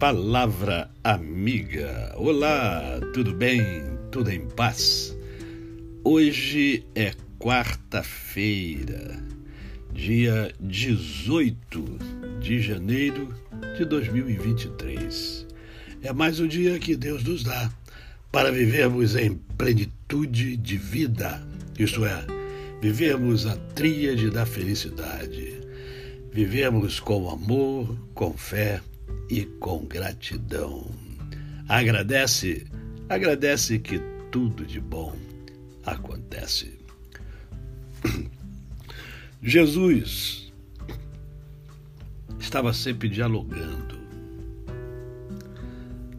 Palavra Amiga. Olá, tudo bem? Tudo em paz? Hoje é quarta-feira, dia 18 de janeiro de 2023. É mais um dia que Deus nos dá para vivermos em plenitude de vida, isto é, vivermos a tríade da felicidade, vivermos com amor, com fé e com gratidão. Agradece, agradece que tudo de bom acontece. Jesus estava sempre dialogando.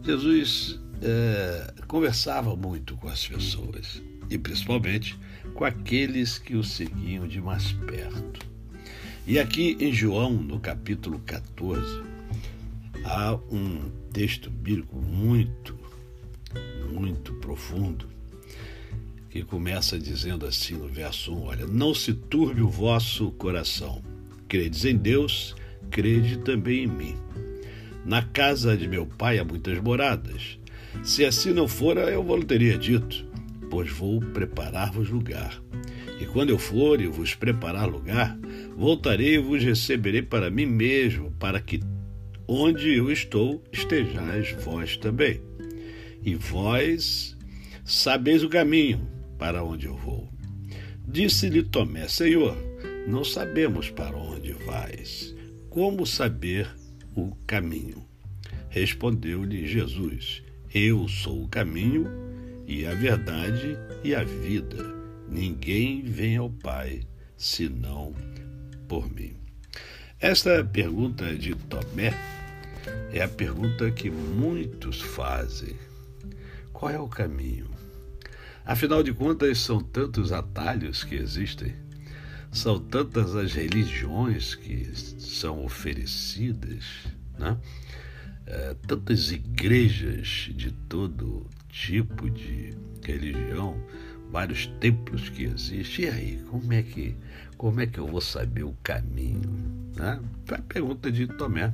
Jesus é, conversava muito com as pessoas e principalmente com aqueles que o seguiam de mais perto. E aqui em João, no capítulo 14, há um texto bíblico muito, muito profundo que começa dizendo assim no verso 1: Olha, não se turbe o vosso coração. Credes em Deus, crede também em mim. Na casa de meu pai há muitas moradas. Se assim não fora, eu vos teria dito, pois vou preparar-vos lugar. E quando eu for e vos preparar lugar, voltarei e vos receberei para mim mesmo, para que onde eu estou, estejais vós também. E vós sabeis o caminho para onde eu vou. Disse-lhe Tomé: Senhor, não sabemos para onde vais. Como saber o caminho? Respondeu-lhe Jesus: Eu sou o caminho e a verdade e a vida. Ninguém vem ao Pai senão por mim. Esta pergunta de Tomé é a pergunta que muitos fazem. Qual é o caminho? Afinal de contas, são tantos atalhos que existem, são tantas as religiões que são oferecidas, né? É, tantas igrejas de todo tipo de religião, vários templos que existem. E aí, como é que, como é que eu vou saber o caminho? Né? Foi a pergunta de Tomé.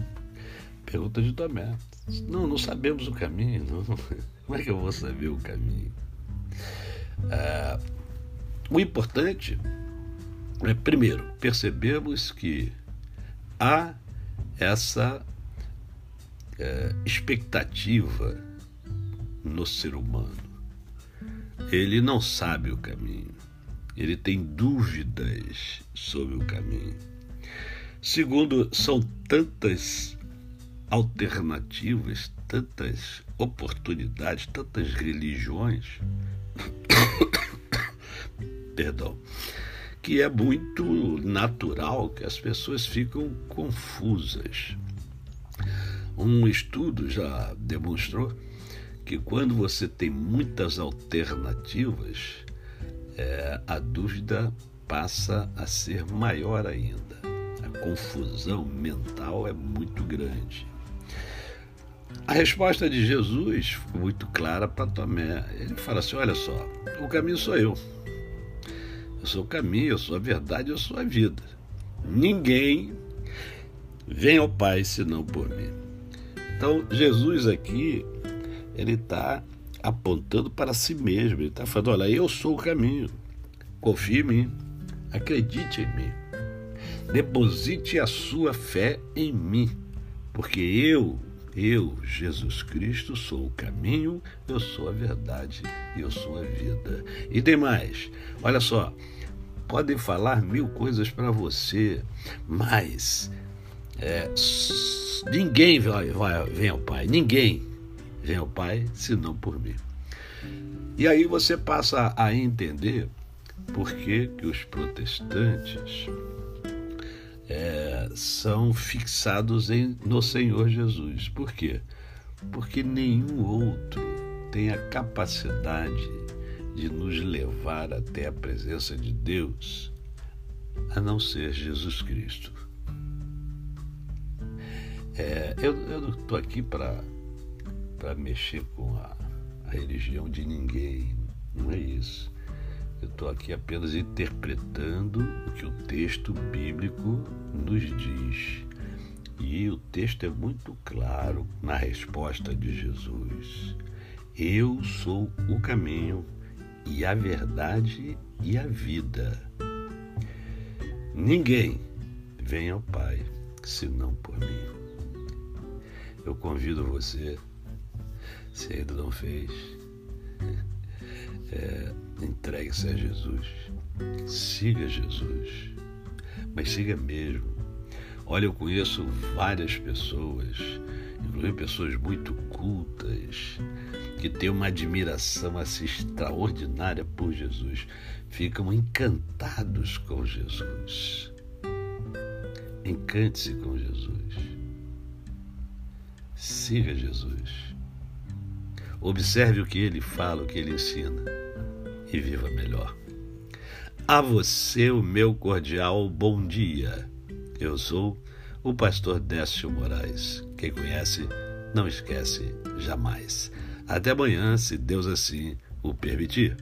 Pergunta de Tomé. Não, não sabemos o caminho. Não. Como é que eu vou saber o caminho? Ah, o importante é, primeiro, percebemos que há essa é, expectativa no ser humano. Ele não sabe o caminho, ele tem dúvidas sobre o caminho. Segundo, são tantas alternativas, tantas oportunidades, tantas religiões, perdão, que é muito natural que as pessoas ficam confusas. Um estudo já demonstrou que quando você tem muitas alternativas, é, a dúvida passa a ser maior ainda. A confusão mental é muito grande. A resposta de Jesus foi muito clara para Tomé. Ele fala assim: Olha só, o caminho sou eu. Eu sou o caminho, eu sou a verdade, eu sou a vida. Ninguém vem ao Pai senão por mim. Então, Jesus aqui, ele está apontando para si mesmo. Ele está falando: Olha, eu sou o caminho. Confie em mim. Acredite em mim. Deposite a sua fé em mim. Porque eu eu, Jesus Cristo, sou o caminho, eu sou a verdade e eu sou a vida. E tem mais, olha só, podem falar mil coisas para você, mas é, ninguém vai, vai, vem ao Pai, ninguém vem ao Pai senão por mim. E aí você passa a entender por que, que os protestantes é, são fixados em, no Senhor Jesus. Por quê? Porque nenhum outro tem a capacidade de nos levar até a presença de Deus a não ser Jesus Cristo. É, eu, eu não estou aqui para mexer com a, a religião de ninguém, não é isso. Eu estou aqui apenas interpretando o que o texto bíblico nos diz. E o texto é muito claro na resposta de Jesus. Eu sou o caminho e a verdade e a vida. Ninguém vem ao Pai senão por mim. Eu convido você, se ainda não fez, é, entregue-se a Jesus, siga Jesus, mas siga mesmo. Olha, eu conheço várias pessoas, inclusive pessoas muito cultas, que têm uma admiração assim extraordinária por Jesus, ficam encantados com Jesus. Encante-se com Jesus. Siga Jesus. Observe o que ele fala, o que ele ensina e viva melhor. A você o meu cordial bom dia. Eu sou o pastor Décio Moraes. Quem conhece, não esquece jamais. Até amanhã, se Deus assim o permitir.